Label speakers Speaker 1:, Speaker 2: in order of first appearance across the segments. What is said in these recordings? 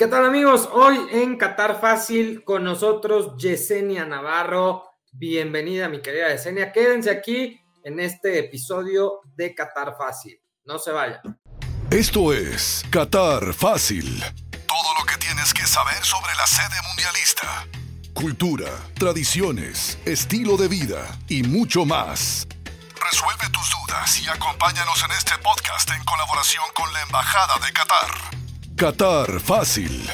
Speaker 1: ¿Qué tal amigos? Hoy en Qatar Fácil con nosotros Yesenia Navarro. Bienvenida mi querida Yesenia. Quédense aquí en este episodio de Qatar Fácil. No se vayan.
Speaker 2: Esto es Qatar Fácil. Todo lo que tienes que saber sobre la sede mundialista. Cultura, tradiciones, estilo de vida y mucho más. Resuelve tus dudas y acompáñanos en este podcast en colaboración con la Embajada de Qatar. Qatar Fácil.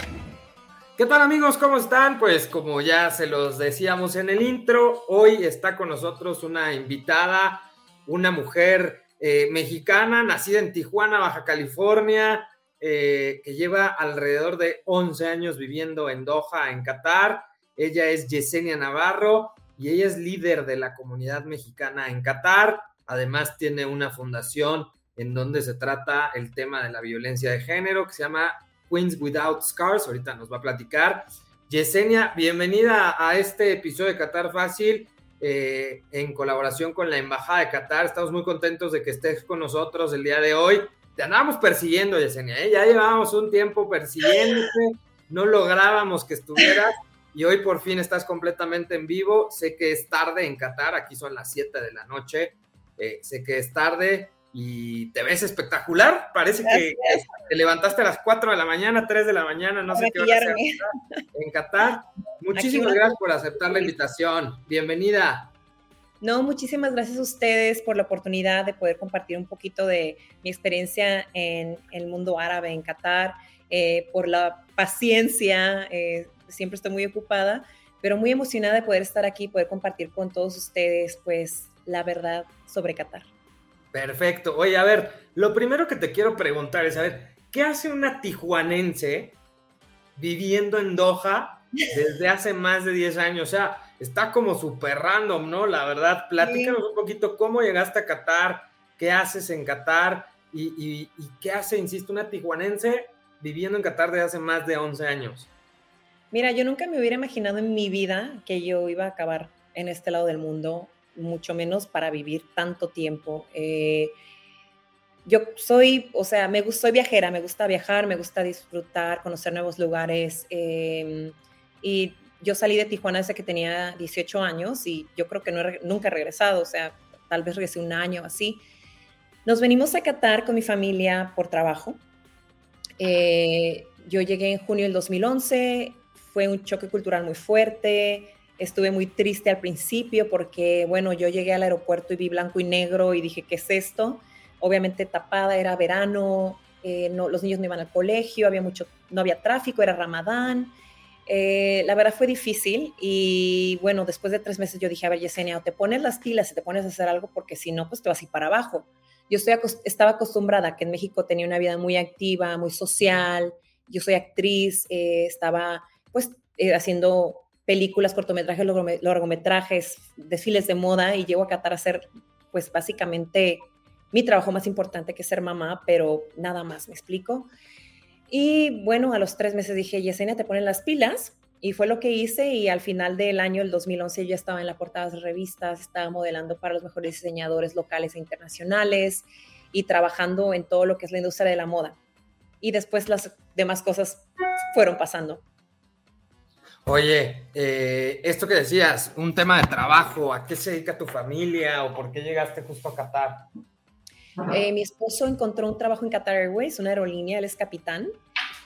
Speaker 1: ¿Qué tal amigos? ¿Cómo están? Pues como ya se los decíamos en el intro, hoy está con nosotros una invitada, una mujer eh, mexicana, nacida en Tijuana, Baja California, eh, que lleva alrededor de 11 años viviendo en Doha, en Qatar. Ella es Yesenia Navarro y ella es líder de la comunidad mexicana en Qatar. Además tiene una fundación en donde se trata el tema de la violencia de género, que se llama Queens Without Scars. Ahorita nos va a platicar. Yesenia, bienvenida a este episodio de Qatar Fácil. Eh, en colaboración con la Embajada de Qatar. Estamos muy contentos de que estés con nosotros el día de hoy. Te andábamos persiguiendo, Yesenia, ¿eh? ya llevábamos un tiempo persiguiéndote, no lográbamos que estuvieras y hoy por fin estás completamente en vivo. Sé que es tarde en Qatar, aquí son las 7 de la noche, eh, sé que es tarde, y te ves espectacular. Parece que te levantaste a las 4 de la mañana, 3 de la mañana, no sé qué hora en Qatar. Muchísimas gracias por aceptar la invitación. Bienvenida.
Speaker 3: No, muchísimas gracias a ustedes por la oportunidad de poder compartir un poquito de mi experiencia en el mundo árabe en Qatar, eh, por la paciencia, eh, siempre estoy muy ocupada, pero muy emocionada de poder estar aquí, poder compartir con todos ustedes, pues, la verdad sobre Qatar.
Speaker 1: Perfecto. Oye, a ver, lo primero que te quiero preguntar es, a ver, ¿qué hace una tijuanense viviendo en Doha desde hace más de 10 años? O sea, está como súper random, ¿no? La verdad, platícanos un poquito cómo llegaste a Qatar, qué haces en Qatar y, qué hace, insisto, una tijuanense viviendo en Qatar desde hace más de 11 años.
Speaker 3: Mira, yo nunca me hubiera imaginado en mi vida que yo iba a acabar en este lado del mundo mucho menos para vivir tanto tiempo. Eh, yo soy, o sea, me soy viajera, me gusta viajar, me gusta disfrutar, conocer nuevos lugares. Em, y yo salí de Tijuana desde que tenía 18 años y yo creo que no nunca he regresado, o sea, tal vez regresé un año así. Nos venimos a Qatar con mi familia por trabajo. Eh, yo llegué en junio del 2011, fue un choque cultural muy fuerte, Estuve muy triste al principio porque, bueno, yo llegué al aeropuerto y vi blanco y negro y dije, ¿qué es esto? Obviamente tapada, era verano, eh, no, los niños no iban al colegio, había mucho, no había tráfico, era ramadán. Eh, la verdad fue difícil y bueno, después de tres meses yo dije, a ver, Yesenia, o te pones las pilas y te pones a hacer algo porque si no, pues te vas a ir para abajo. Yo estoy estaba acostumbrada que en México tenía una vida muy activa, muy social, yo soy actriz, eh, estaba pues haciendo películas, cortometrajes, largometrajes, desfiles de moda y llego a Qatar a hacer, pues básicamente mi trabajo más importante que ser mamá, pero nada más, me explico. Y bueno, a los tres meses dije, Yesenia, te ponen las pilas. Y fue lo que hice y al final del año, el 2011, yo estaba en la portada de revistas, estaba modelando para los mejores diseñadores locales e internacionales y trabajando en todo lo que es la industria de la moda. Y después las demás cosas fueron pasando.
Speaker 1: Oye, eh, esto que decías, un tema de trabajo, ¿a qué se dedica tu familia o por qué llegaste justo a Qatar?
Speaker 3: Eh, mi esposo encontró un trabajo en Qatar Airways, una aerolínea, él es capitán,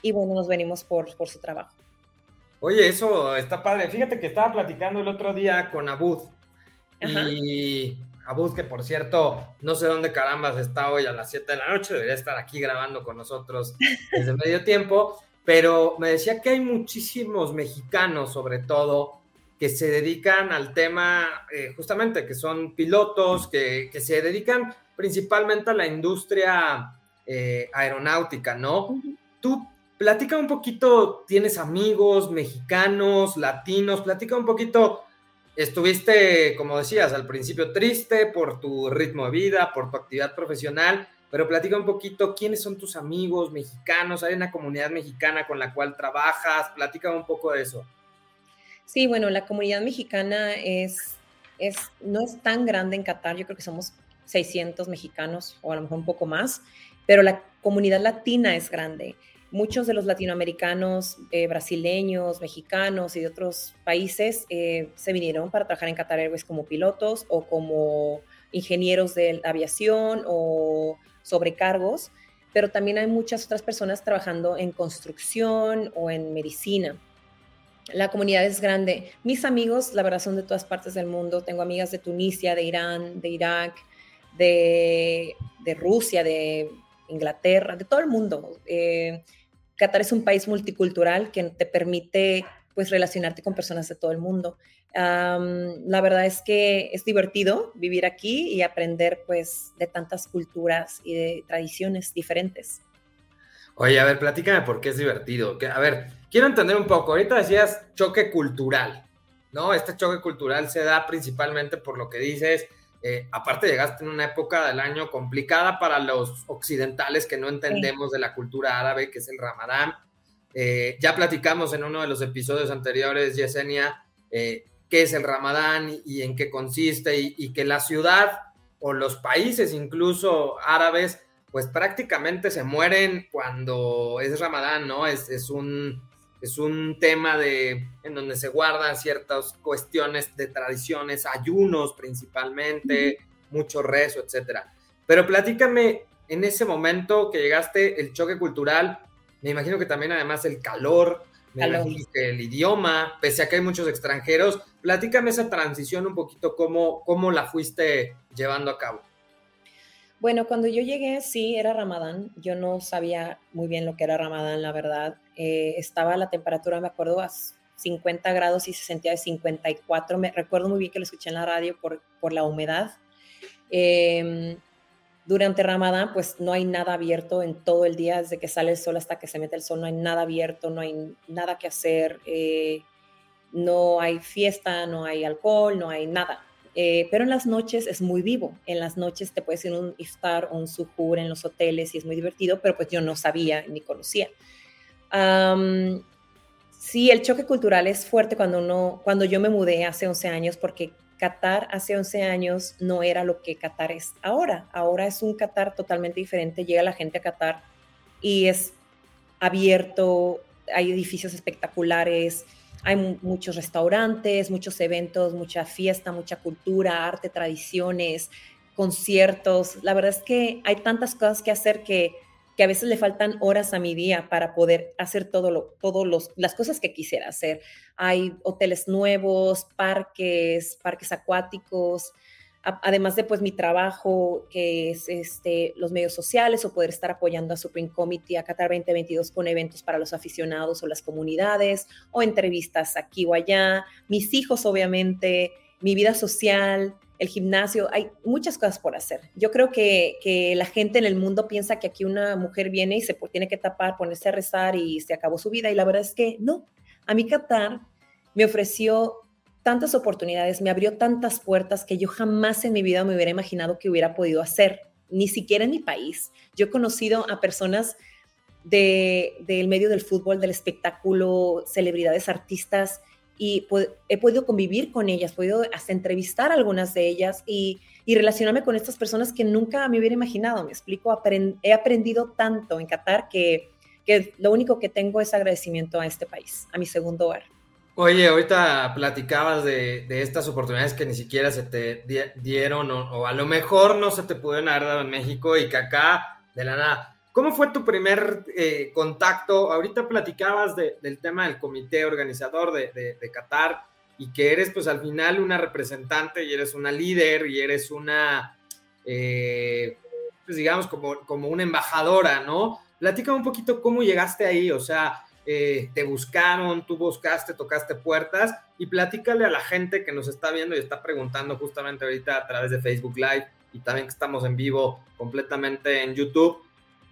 Speaker 3: y bueno, nos venimos por, por su trabajo.
Speaker 1: Oye, eso está padre. Fíjate que estaba platicando el otro día con Abud. Y Abud, que por cierto, no sé dónde carambas está hoy a las 7 de la noche, debería estar aquí grabando con nosotros desde medio tiempo pero me decía que hay muchísimos mexicanos, sobre todo, que se dedican al tema, eh, justamente, que son pilotos, que, se dedican principalmente a la industria eh, aeronáutica, ¿no? Tú platica un poquito, tienes amigos mexicanos, latinos, platica un poquito, estuviste, como decías, al principio triste por tu ritmo de vida, por tu actividad profesional, pero platica un poquito quiénes son tus amigos mexicanos, hay una comunidad mexicana con la cual trabajas, platica un poco de eso.
Speaker 3: Sí, bueno, la comunidad mexicana es, es, no es tan grande en Qatar, yo creo que somos 600 mexicanos o a lo mejor un poco más, pero la comunidad latina es grande. muchos de los latinoamericanos, eh, brasileños, mexicanos y de otros países eh, se vinieron para trabajar en Qatar Airways como pilotos o como ingenieros de aviación o sobrecargos, pero también hay muchas otras personas trabajando en construcción o en medicina. La comunidad es grande. Mis amigos, la verdad, son de todas partes del mundo. Tengo amigas de Tunisia, de Irán, de Irak, de, Rusia, de Inglaterra, de todo el mundo. Eh, Qatar es un país multicultural que te permite pues relacionarte con personas de todo el mundo. La verdad es que es divertido vivir aquí y aprender pues de tantas culturas y de tradiciones diferentes.
Speaker 1: Oye, a ver, platícame por qué es divertido. A ver, quiero entender un poco. Ahorita decías choque cultural, ¿no? Este choque cultural se da principalmente por lo que dices. Eh, aparte llegaste en una época del año complicada para los occidentales que no entendemos de la cultura árabe, que es el ramadán. Eh, ya platicamos en uno de los episodios anteriores, Yesenia, eh, qué es el ramadán y, en qué consiste y, que la ciudad o los países incluso árabes, pues prácticamente se mueren cuando es ramadán, ¿no? Es, un, es un tema de, en donde se guardan ciertas cuestiones de tradiciones, ayunos principalmente, mucho rezo, etcétera. Pero platícame, en ese momento que llegaste, el choque cultural, me imagino que también además el calor, me imagino que el idioma, pese a que hay muchos extranjeros, platícame esa transición un poquito, cómo, cómo la fuiste llevando a cabo.
Speaker 3: Bueno, cuando yo llegué, sí, era Ramadán. Yo no sabía muy bien lo que era Ramadán, la verdad. Eh, estaba la temperatura, me acuerdo, a 50 grados y se sentía de 54. Me recuerdo muy bien que lo escuché en la radio por, por la humedad. Eh, durante Ramadán, pues no hay nada abierto en todo el día, desde que sale el sol hasta que se mete el sol, no hay nada abierto, no hay nada que hacer, eh, no hay fiesta, no hay alcohol, no hay nada. Eh, pero en las noches es muy vivo. En las noches te puedes ir un iftar o un suhoor en los hoteles y es muy divertido, pero pues yo no sabía ni conocía. sí, el choque cultural es fuerte cuando uno, cuando yo me mudé hace 11 años, porque Qatar hace 11 años no era lo que Qatar es ahora. Ahora es un Qatar totalmente diferente. Llega la gente a Qatar y es abierto, hay edificios espectaculares, hay muchos restaurantes, muchos eventos, mucha fiesta, mucha cultura, arte, tradiciones, conciertos. La verdad es que hay tantas cosas que hacer que que a veces le faltan horas a mi día para poder hacer todo lo, todos las cosas que quisiera hacer. Hay hoteles nuevos, parques, parques acuáticos, además de pues mi trabajo que es este, los medios sociales o poder estar apoyando a Supreme Committee a Qatar 2022 con eventos para los aficionados o las comunidades o entrevistas aquí o allá, mis hijos obviamente, mi vida social, el gimnasio, hay muchas cosas por hacer. Yo creo que, la gente en el mundo piensa que aquí una mujer viene y se tiene que tapar, ponerse a rezar y se acabó su vida. Y la verdad es que no. A mí Qatar me ofreció tantas oportunidades, me abrió tantas puertas que yo jamás en mi vida me hubiera imaginado que hubiera podido hacer, ni siquiera en mi país. Yo he conocido a personas del medio del fútbol, del espectáculo, celebridades, artistas y he podido convivir con ellas, he podido hasta entrevistar a algunas de ellas y, y, relacionarme con estas personas que nunca me hubiera imaginado. Me explico, he aprendido tanto en Qatar que, que lo único que tengo es agradecimiento a este país, a mi segundo hogar.
Speaker 1: Oye, ahorita platicabas de, de, estas oportunidades que ni siquiera se te dieron o, o, a lo mejor no se te pudieron haber dado en México y que acá de la nada. ¿Cómo fue tu primer eh, contacto? Ahorita platicabas del tema del comité organizador de, Qatar y que eres pues al final una representante y eres una líder y eres una, eh, pues digamos como, como una embajadora, ¿no? Platícame un poquito cómo llegaste ahí, o sea, eh, te buscaron, tú buscaste, tocaste puertas y platícale a la gente que nos está viendo y está preguntando justamente ahorita a través de Facebook Live y también que estamos en vivo completamente en YouTube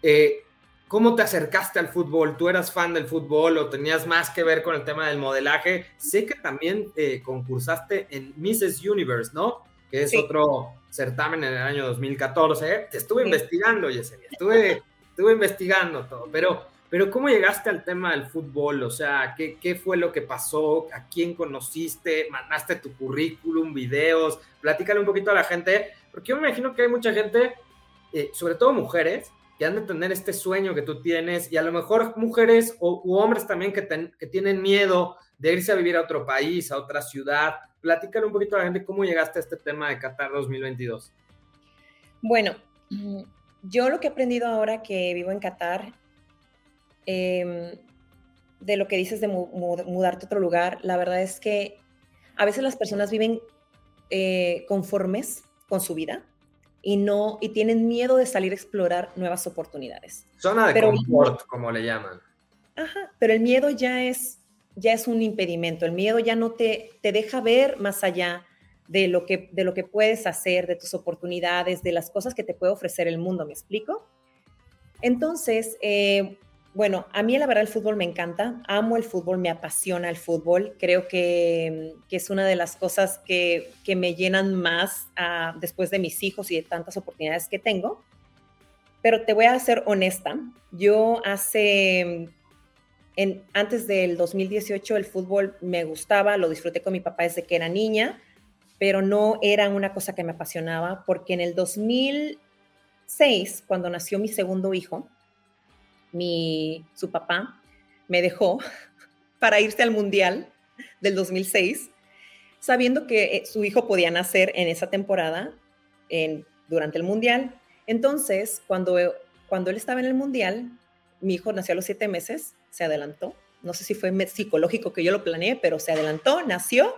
Speaker 1: eh, ¿Cómo te acercaste al fútbol? ¿Tú eras fan del fútbol o tenías más que ver con el tema del modelaje? Sé que también eh, concursaste en Mrs. Universe, ¿no? Que es otro certamen en el año 2014. Te estuve investigando, Yesenia, estuve, estuve investigando todo, pero, pero ¿cómo llegaste al tema del fútbol? O sea, ¿qué, ¿qué fue lo que pasó? ¿A quién conociste? ¿Mandaste tu currículum, videos? Platícale un poquito a la gente, porque yo me imagino que hay mucha gente, eh, sobre todo mujeres, que han de tener este sueño que tú tienes y a lo mejor mujeres o, u hombres también que, que tienen miedo de irse a vivir a otro país, a otra ciudad. Platícale un poquito a la gente cómo llegaste a este tema de Qatar 2022.
Speaker 3: Bueno, yo lo que he aprendido ahora que vivo en Qatar, em, de lo que dices de mudarte a otro lugar, la verdad es que a veces las personas viven eh, conformes con su vida y no y tienen miedo de salir a explorar nuevas oportunidades.
Speaker 1: Zona de confort, como le llaman.
Speaker 3: Ajá, pero el miedo ya es ya es un impedimento. El miedo ya no te, te deja ver más allá de lo, que, de lo que puedes hacer, de tus oportunidades, de las cosas que te puede ofrecer el mundo, ¿me explico? Entonces, eh, bueno, a mí la verdad el fútbol me encanta, amo el fútbol, me apasiona el fútbol, creo que, es una de las cosas que, me llenan más ah, después de mis hijos y de tantas oportunidades que tengo. Pero te voy a ser honesta, yo hace antes del 2018 el fútbol me gustaba, lo disfruté con mi papá desde que era niña, pero no era una cosa que me apasionaba porque en el 2006, cuando nació mi segundo hijo, mi, su papá me dejó para irse al Mundial del 2006, sabiendo que eh, su hijo podía nacer en esa temporada, en, durante el Mundial. Entonces, cuando, cuando él estaba en el Mundial, mi hijo nació a los siete meses, se adelantó. No sé si fue psicológico que yo lo planeé, pero se adelantó, nació.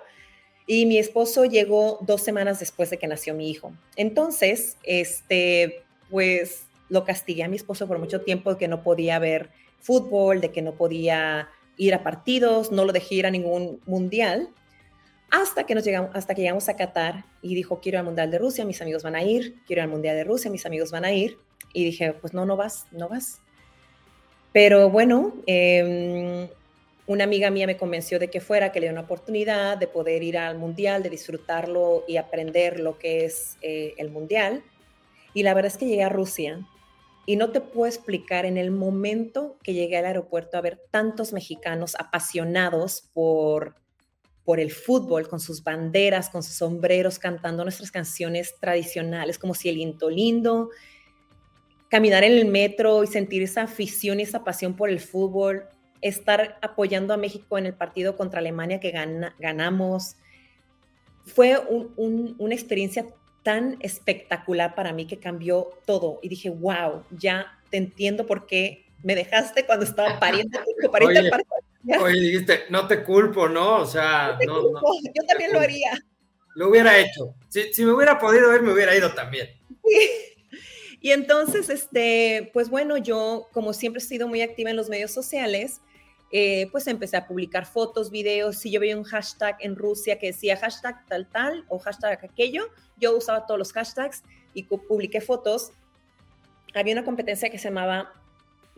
Speaker 3: Y mi esposo llegó dos semanas después de que nació mi hijo. Entonces, este, pues lo castigué a mi esposo por mucho tiempo de que no podía ver fútbol, de que no podía ir a partidos, no lo dejé ir a ningún mundial, hasta que nos llegamos, hasta que llegamos a Qatar y dijo, quiero al Mundial de Rusia, mis amigos van a ir, quiero al Mundial de Rusia, mis amigos van a ir. Y dije, pues no, no vas, no vas. Pero bueno, em, una amiga mía me convenció de que fuera, que le dio una oportunidad de poder ir al mundial, de disfrutarlo y aprender lo que es eh, el mundial. Y la verdad es que llegué a Rusia y no te puedo explicar en el momento que llegué al aeropuerto a ver tantos mexicanos apasionados por, por el fútbol, con sus banderas, con sus sombreros, cantando nuestras canciones tradicionales, como si el Lindo Lindo, caminar en el metro y sentir esa afición y esa pasión por el fútbol, estar apoyando a México en el partido contra Alemania que ganamos. Fue una experiencia tan espectacular para mí que cambió todo y dije, wow, ya te entiendo por qué me dejaste cuando estaba pariendo.
Speaker 1: oye, oye, dijiste, no te culpo, ¿no? O sea, no,
Speaker 3: yo también lo haría.
Speaker 1: Lo hubiera hecho. Si, si, me hubiera podido ver, me hubiera ido también. Sí.
Speaker 3: Y entonces, este, pues bueno, yo como siempre he sido muy activa en los medios sociales, eh, pues empecé a publicar fotos, videos. Si yo veía un hashtag en Rusia que decía hashtag tal tal o hashtag aquello, yo usaba todos los hashtags y publiqué fotos. Había una competencia que se llamaba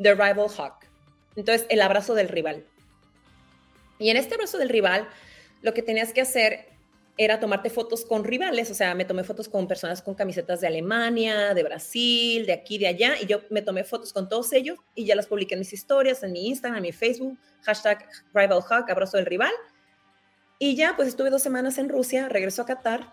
Speaker 3: The Rival Hawk. Entonces, el abrazo del rival. Y en este abrazo del rival, lo que tenías que hacer era tomarte fotos con rivales, o sea, me tomé fotos con personas con camisetas de Alemania, de Brasil, de aquí, de allá, y yo me tomé fotos con todos ellos y ya las publiqué en mis historias, en mi Instagram, en mi Facebook, hashtag RivalHawk, abrazo del rival. Y ya, pues estuve dos semanas en Rusia, regreso a Qatar,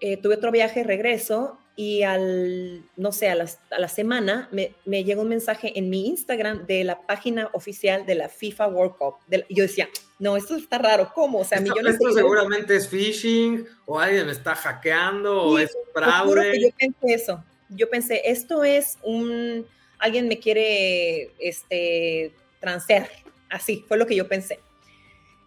Speaker 3: eh, tuve otro viaje, regreso, y al, no sé, a, la semana me, me llegó un mensaje en mi Instagram de la página oficial de la FIFA World Cup. y yo decía, no, esto está raro, ¿cómo? O sea,
Speaker 1: esto, millones esto seguramente es phishing, o alguien me está hackeando, o es fraude.
Speaker 3: Yo pensé eso. Yo pensé, esto es un, alguien me quiere, este, transear. Así, fue lo que yo pensé.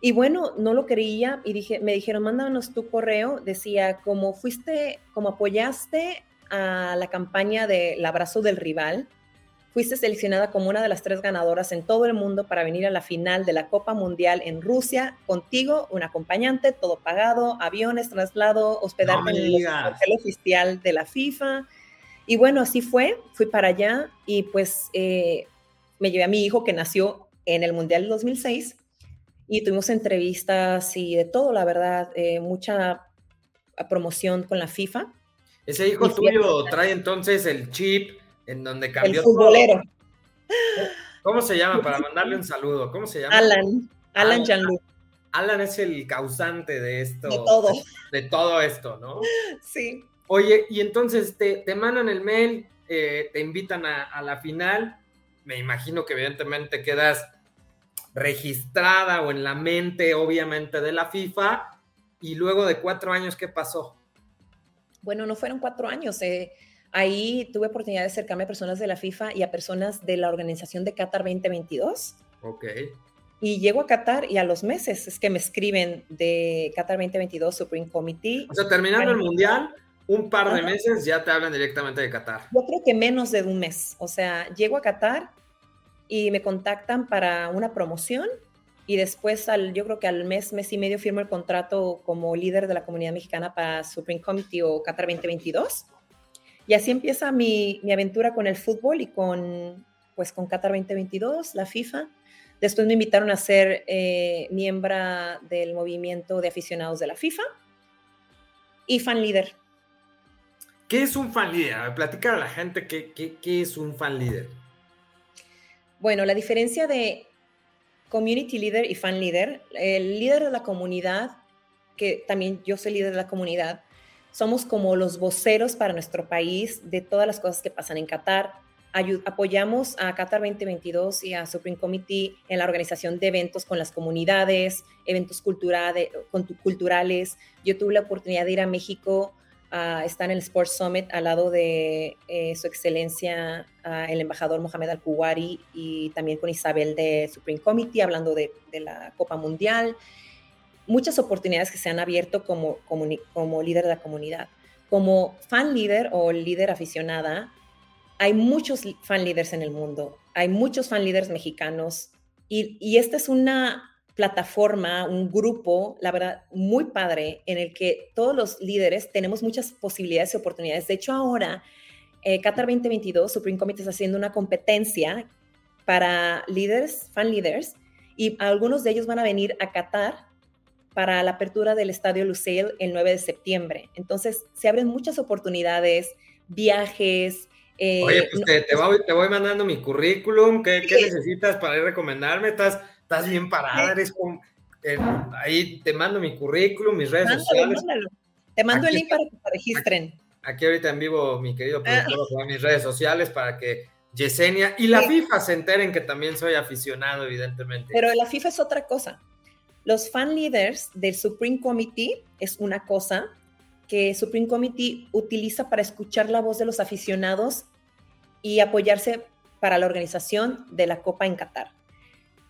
Speaker 3: Y bueno, no lo creía y dije, me dijeron, mándanos tu correo. Decía, como fuiste, como apoyaste a la campaña del abrazo del rival, fuiste seleccionada como una de las tres ganadoras en todo el mundo para venir a la final de la Copa Mundial en Rusia. Contigo, un acompañante, todo pagado, aviones, traslado, hospedaje en el hotel oficial de la FIFA. Y bueno, así fue, fui para allá y pues eh, me llevé a mi hijo que nació en el Mundial 2006 y tuvimos entrevistas y de todo, la verdad, eh, mucha promoción con la FIFA.
Speaker 1: Ese hijo tuyo trae entonces el chip en donde cambió
Speaker 3: el futbolero.
Speaker 1: ¿Cómo se llama? Para mandarle un saludo. ¿Cómo se llama?
Speaker 3: Alan. Alan Jean-Luc.
Speaker 1: Alan es el causante de esto.
Speaker 3: De todo.
Speaker 1: De todo esto, ¿no?
Speaker 3: Sí.
Speaker 1: Oye, y entonces te, te mandan el mail, eh, te invitan a, la final, me imagino que evidentemente quedas registrada o en la mente, obviamente, de la FIFA, y luego de cuatro años, ¿qué pasó?
Speaker 3: Bueno, no fueron cuatro años. Eh, ahí tuve oportunidad de acercarme a personas de la FIFA y a personas de la organización de Qatar 2022.
Speaker 1: Ok.
Speaker 3: Y llego a Qatar y a los meses es que me escriben de Qatar 2022 Supreme Committee.
Speaker 1: O sea, terminando el Mundial, un par de meses ya te hablan directamente de Qatar.
Speaker 3: Yo creo que menos de un mes. O sea, llego a Qatar y me contactan para una promoción y después, al, yo creo que al mes, mes y medio firmo el contrato como líder de la comunidad mexicana para Supreme Committee o Qatar 2022. Y así empieza mi, mi aventura con el fútbol y con, pues, con Qatar 2022, la FIFA. Después me invitaron a ser eh, miembro del movimiento de aficionados de la FIFA y fan líder.
Speaker 1: ¿Qué es un fan líder? Platicar a la gente qué, qué, es un fan líder.
Speaker 3: Bueno, la diferencia de community leader y fan líder, el líder de la comunidad, que también yo soy líder de la comunidad, somos como los voceros para nuestro país de todas las cosas que pasan en Qatar, apoyamos a Qatar 2022 y a Supreme Committee en la organización de eventos con las comunidades, eventos culturales. Yo tuve la oportunidad de ir a México a estar en el Sports Summit al lado de eh, su excelencia el embajador Mohamed Al-Kuwari y también con Isabel de Supreme Committee hablando de, la Copa Mundial. Muchas oportunidades que se han abierto como, líder de la comunidad. Como fan líder o líder aficionada, hay muchos fan leaders en el mundo, hay muchos fan leaders mexicanos y, esta es una plataforma, un grupo, la verdad, muy padre en el que todos los líderes tenemos muchas posibilidades y oportunidades. De hecho, ahora, eh, Qatar 2022, Supreme Committee está haciendo una competencia para líderes, fan leaders, y algunos de ellos van a venir a Qatar para la apertura del Estadio Lusail el 9 de septiembre. Entonces, se abren muchas oportunidades, viajes,
Speaker 1: eh, Oye, pues te, voy, mandando mi currículum, ¿qué, necesitas para ir recomendarme? Estás, estás bien parada, eres como, eh, ahí te mando mi currículum, mis redes sociales.
Speaker 3: Te mando el link para que te registren.
Speaker 1: Aquí, ahorita en vivo, mi querido ah. productor, mis redes sociales para que Yesenia y la FIFA se enteren que también soy aficionado, evidentemente.
Speaker 3: Pero la FIFA es otra cosa. Los fan leaders del Supreme Committee es una cosa, que Supreme Committee utiliza para escuchar la voz de los aficionados y apoyarse para la organización de la Copa en Qatar.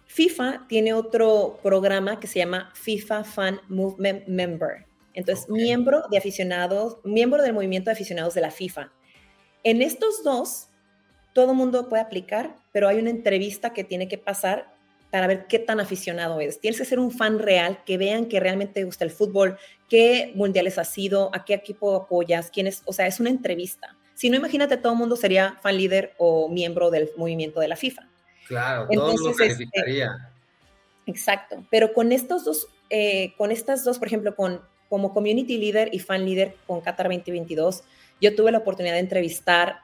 Speaker 3: FIFA tiene otro programa que se llama FIFA Fan Movement Member. Entonces, miembro de aficionados, miembro del movimiento de aficionados de la FIFA. En estos dos, todo mundo puede aplicar, pero hay una entrevista que tiene que pasar para ver qué tan aficionado eres. Tienes que ser un fan real, que vean que realmente te gusta el fútbol, qué mundiales has sido, a qué equipo apoyas, quién es, o sea, es una entrevista. Si no, imagínate, todo el mundo sería fan líder o miembro del movimiento de la FIFA.
Speaker 1: Claro, todo el mundo este, calificaría.
Speaker 3: exacto, pero con estos dos, eh, con estas dos, por ejemplo, con como community leader y fan leader con Qatar 2022, yo tuve la oportunidad de entrevistar,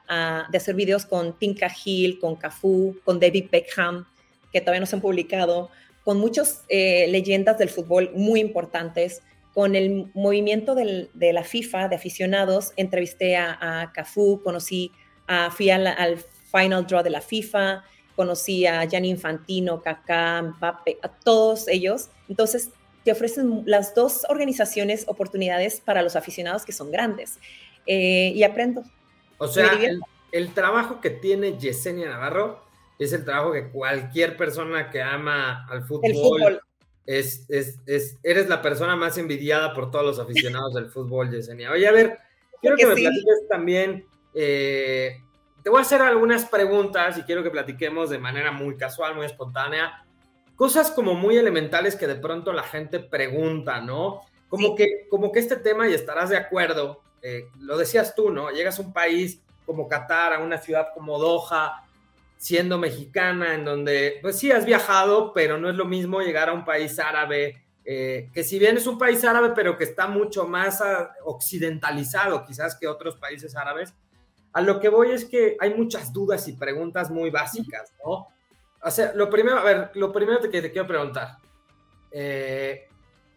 Speaker 3: de hacer videos con Tinka Hill, con Cafú, con David Beckham, que todavía no se han publicado, con muchas eh, leyendas del fútbol muy importantes. Con el movimiento de la FIFA de aficionados, entrevisté a, a Cafú, conocí, a, fui al, final draw de la FIFA, conocí a Gianni Infantino, Kaká, Mbappé, a todos ellos. Entonces, te ofrecen las dos organizaciones oportunidades para los aficionados que son grandes. Eh, y aprendo.
Speaker 1: O sea, el, el, trabajo que tiene Yesenia Navarro es el trabajo que cualquier persona que ama al fútbol, Es, es, eres la persona más envidiada por todos los aficionados del fútbol, Yesenia. Oye, a ver, quiero que, me platiques también, eh, te voy a hacer algunas preguntas y quiero que platiquemos de manera muy casual, muy espontánea, cosas como muy elementales que de pronto la gente pregunta, ¿no? Como, que, como que este tema, y estarás de acuerdo, eh, lo decías tú, ¿no? Llegas a un país como Qatar, a una ciudad como Doha, siendo mexicana, en donde, pues sí, has viajado, pero no es lo mismo llegar a un país árabe, eh, que si bien es un país árabe, pero que está mucho más ah, occidentalizado quizás que otros países árabes, a lo que voy es que hay muchas dudas y preguntas muy básicas, ¿no? O sea, lo primero, a ver, lo primero que te quiero preguntar, eh,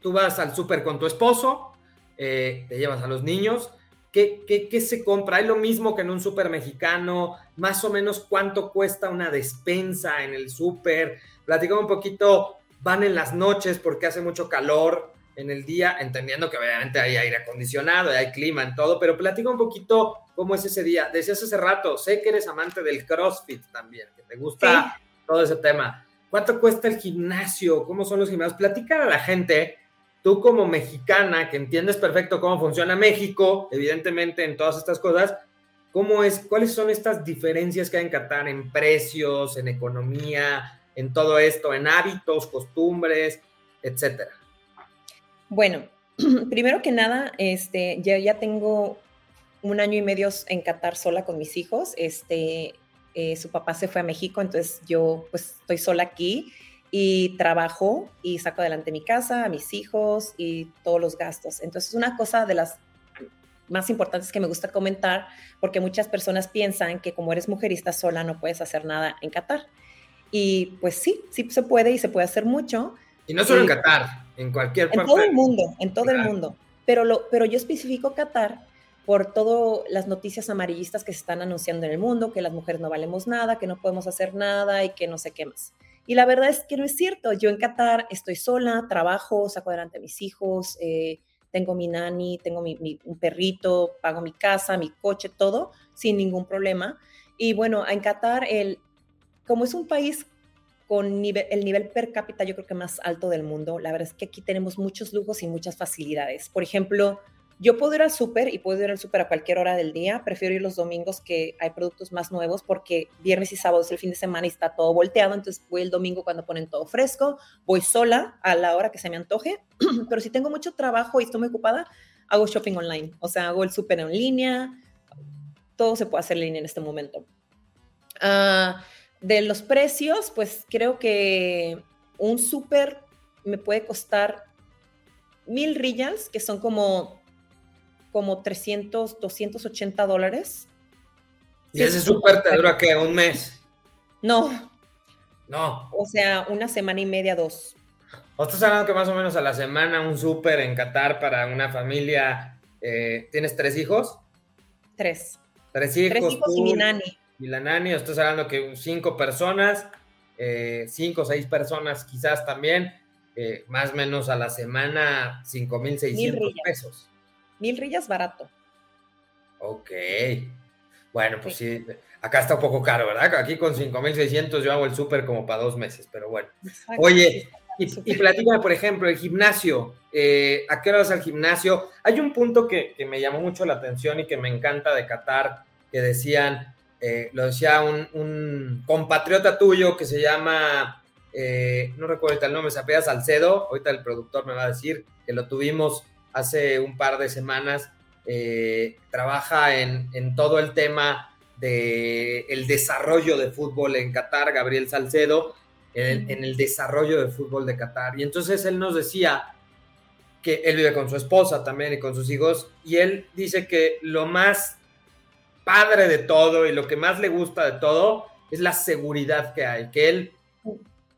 Speaker 1: tú vas al súper con tu esposo, eh, te llevas a los niños, ¿Qué, qué, se compra? ¿Es lo mismo que en un súper mexicano? ¿Más o menos cuánto cuesta una despensa en el súper? Platicamos un poquito, van en las noches porque hace mucho calor en el día, entendiendo que obviamente hay aire acondicionado, hay clima en todo, pero platica un poquito cómo es ese día. Decías hace rato, sé que eres amante del CrossFit también, que te gusta todo ese tema. ¿Cuánto cuesta el gimnasio? ¿Cómo son los gimnasios? Platícale a la gente tú como mexicana, que entiendes perfecto cómo funciona México, evidentemente en todas estas cosas, ¿cómo es, ¿cuáles son estas diferencias que hay en Qatar en precios, en economía, en todo esto, en hábitos, costumbres, etcétera?
Speaker 3: Bueno, primero que nada, este, ya, ya tengo un año y medio en Qatar sola con mis hijos. Este, eh, su papá se fue a México, entonces yo pues estoy sola aquí y trabajo y saco adelante mi casa, a mis hijos y todos los gastos. Entonces, una cosa de las más importantes que me gusta comentar, porque muchas personas piensan que como eres mujer y estás sola no puedes hacer nada en Qatar. Y pues sí, sí se puede y se puede hacer mucho.
Speaker 1: Y no solo en Qatar, en cualquier parte.
Speaker 3: En todo el mundo, en todo el mundo. Pero, lo, pero yo especifico Qatar por todas las noticias amarillistas que se están anunciando en el mundo, que las mujeres no valemos nada, que no podemos hacer nada y que no sé qué más. Y la verdad es que no es cierto. Yo en Qatar estoy sola, trabajo, saco adelante a mis hijos, eh, tengo mi nani, tengo mi, un perrito, pago mi casa, mi coche, todo sin ningún problema. Y bueno, en Qatar, el, como es un país con el nivel per cápita yo creo que más alto del mundo, la verdad es que aquí tenemos muchos lujos y muchas facilidades. Por ejemplo, yo puedo ir al súper y puedo ir al súper a cualquier hora del día. Prefiero ir los domingos que hay productos más nuevos porque viernes y sábado es el fin de semana y está todo volteado. Entonces voy el domingo cuando ponen todo fresco. Voy sola a la hora que se me antoje. Pero si tengo mucho trabajo y estoy muy ocupada, hago shopping online. O sea, hago el súper en línea. Todo se puede hacer en línea en este momento. Ah, de los precios, pues creo que un súper me puede costar mil rillas, que son como como 300, 280 dólares.
Speaker 1: ¿Y ese súper te dura qué? ¿Un mes?
Speaker 3: No.
Speaker 1: No.
Speaker 3: O sea, una semana y media, dos.
Speaker 1: ¿O estás hablando que más o menos a la semana un súper en Qatar para una familia? Eh, ¿Tienes tres hijos?
Speaker 3: Tres.
Speaker 1: Tres hijos.
Speaker 3: Tres hijos y mi nani.
Speaker 1: Y la nani, estás hablando que cinco personas, eh, cinco o seis personas quizás también, eh, más o menos a la semana, cinco mil seiscientos pesos.
Speaker 3: Mil rillas barato.
Speaker 1: Ok. Bueno, pues sí. Acá está un poco caro, ¿verdad? Aquí con 5.600 yo hago el súper como para dos meses, pero bueno. Oye, y, platícame, por ejemplo, el gimnasio. Eh, ¿A qué hora vas al gimnasio? Hay un punto que, me llamó mucho la atención y que me encanta de Qatar, que decían, eh, lo decía un, compatriota tuyo que se llama, eh, no recuerdo el nombre, se apela Salcedo, ahorita el productor me va a decir que lo tuvimos hace un par de semanas, eh, trabaja en, todo el tema del el desarrollo de fútbol en Qatar, Gabriel Salcedo, en, en, el desarrollo de fútbol de Qatar. Y entonces él nos decía que él vive con su esposa también y con sus hijos, y él dice que lo más padre de todo y lo que más le gusta de todo es la seguridad que hay, que él,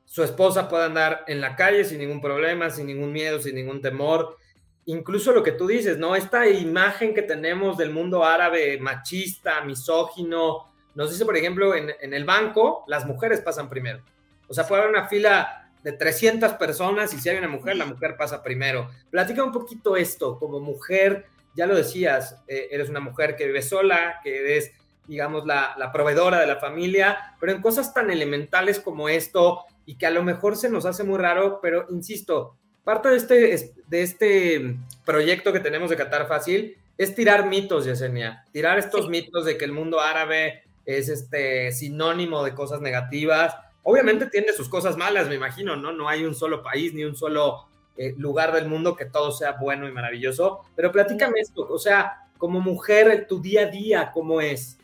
Speaker 1: su esposa pueda andar en la calle sin ningún problema, sin ningún miedo, sin ningún temor, incluso lo que tú dices, ¿no? Esta imagen que tenemos del mundo árabe machista, misógino, nos dice, por ejemplo, en, el banco, las mujeres pasan primero. O sea, puede haber una fila de 300 personas y si hay una mujer, la mujer pasa primero. Platica un poquito esto, como mujer, ya lo decías, eh, eres una mujer que vive sola, que eres, digamos, la, la proveedora de la familia, pero en cosas tan elementales como esto y que a lo mejor se nos hace muy raro, pero insisto, Parte de este, de este proyecto que tenemos de Qatar Fácil es tirar mitos, Yesenia, tirar estos mitos de que el mundo árabe es este sinónimo de cosas negativas. Obviamente tiene sus cosas malas, me imagino, ¿no? No hay un solo país ni un solo eh, lugar del mundo que todo sea bueno y maravilloso. Pero platícame esto, o sea, como mujer, tu día a día, ¿cómo es?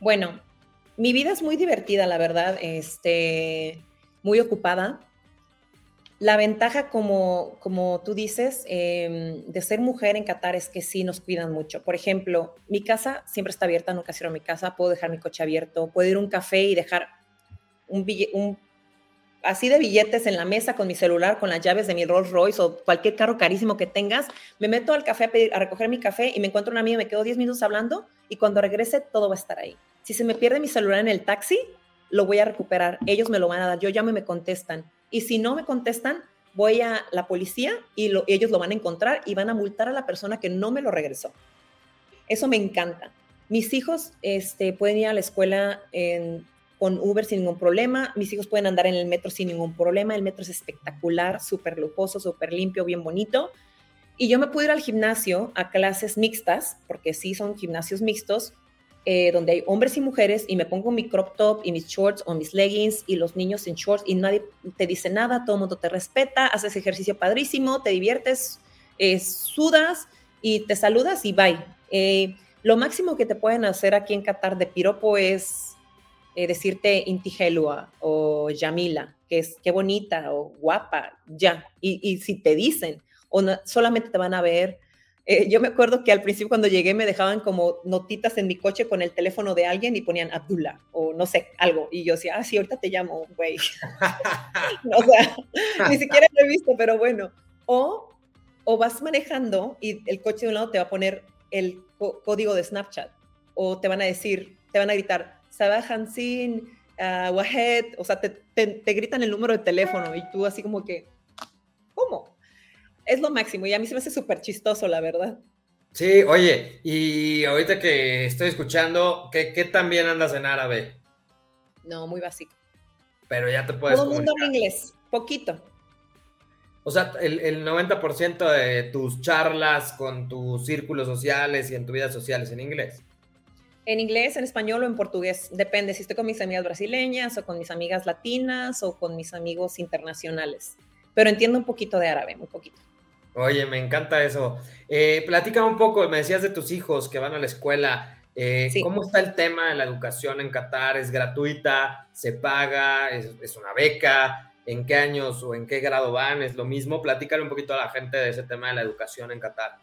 Speaker 3: Bueno, mi vida es muy divertida, la verdad, este, muy ocupada. La ventaja, como, como tú dices, em, de ser mujer en Qatar es que sí nos cuidan mucho. Por ejemplo, mi casa siempre está abierta, nunca cierro mi casa, puedo dejar mi coche abierto, puedo ir a un café y dejar un, un así de billetes en la mesa con mi celular, con las llaves de mi Rolls Royce o cualquier carro carísimo que tengas, me meto al café a, pedir, a recoger mi café y me encuentro una amiga, me quedo 10 minutos hablando y cuando regrese todo va a estar ahí. Si se me pierde mi celular en el taxi, lo voy a recuperar, ellos me lo van a dar, yo llamo y me contestan. Y si no me contestan, voy a la policía y ellos lo van a encontrar y van a multar a la persona que no me lo regresó. Eso me encanta. Mis hijos este, pueden ir a la escuela en, con Uber sin ningún problema. Mis hijos pueden andar en el metro sin ningún problema. El metro es espectacular, súper lujoso, súper limpio, bien bonito. Y yo me pude ir al gimnasio a clases mixtas, porque sí son gimnasios mixtos, eh, donde hay hombres y mujeres, y me pongo mi crop top y mis shorts o mis leggings y los niños en shorts y nadie te dice nada, todo el mundo te respeta, haces ejercicio padrísimo, te diviertes, eh, sudas y te saludas y bye. Eh, lo máximo que te pueden hacer aquí en Qatar de piropo es eh, decirte Intigelua o Yamila, que es qué bonita o guapa, ya. Y, si te dicen, o solamente te van a ver. Eh, yo me acuerdo que al principio cuando llegué me dejaban como notitas en mi coche con el teléfono de alguien y ponían Abdullah o no sé, algo. Y yo decía, ah, sí, ahorita te llamo, güey. o sea, ni siquiera lo he visto, pero bueno. O, o vas manejando y el coche de un lado te va a poner el código de Snapchat o te van a decir, te van a gritar, Sabah Hansin, uh, Wahed, o sea, te, te, gritan el número de teléfono y tú así como que, ¿cómo? Es lo máximo y a mí se me hace súper chistoso, la verdad.
Speaker 1: Sí, oye, y ahorita que estoy escuchando, ¿qué, qué tan bien andas en árabe?
Speaker 3: No, muy básico.
Speaker 1: Pero ya te puedes
Speaker 3: Todo el mundo habla inglés, poquito.
Speaker 1: O sea, el, el 90% de tus charlas con tus círculos sociales y en tu vida social es en inglés
Speaker 3: en inglés, en español o en portugués. Depende si estoy con mis amigas brasileñas o con mis amigas latinas o con mis amigos internacionales. Pero entiendo un poquito de árabe, muy poquito.
Speaker 1: Oye, me encanta eso. Eh, platica un poco, me decías de tus hijos que van a la escuela. Eh, ¿Cómo está el tema de la educación en Qatar? ¿Es gratuita? ¿Se paga? ¿Es, una beca? ¿En qué años o en qué grado van? ¿Es lo mismo? Platícale un poquito a la gente de ese tema de la educación en Qatar.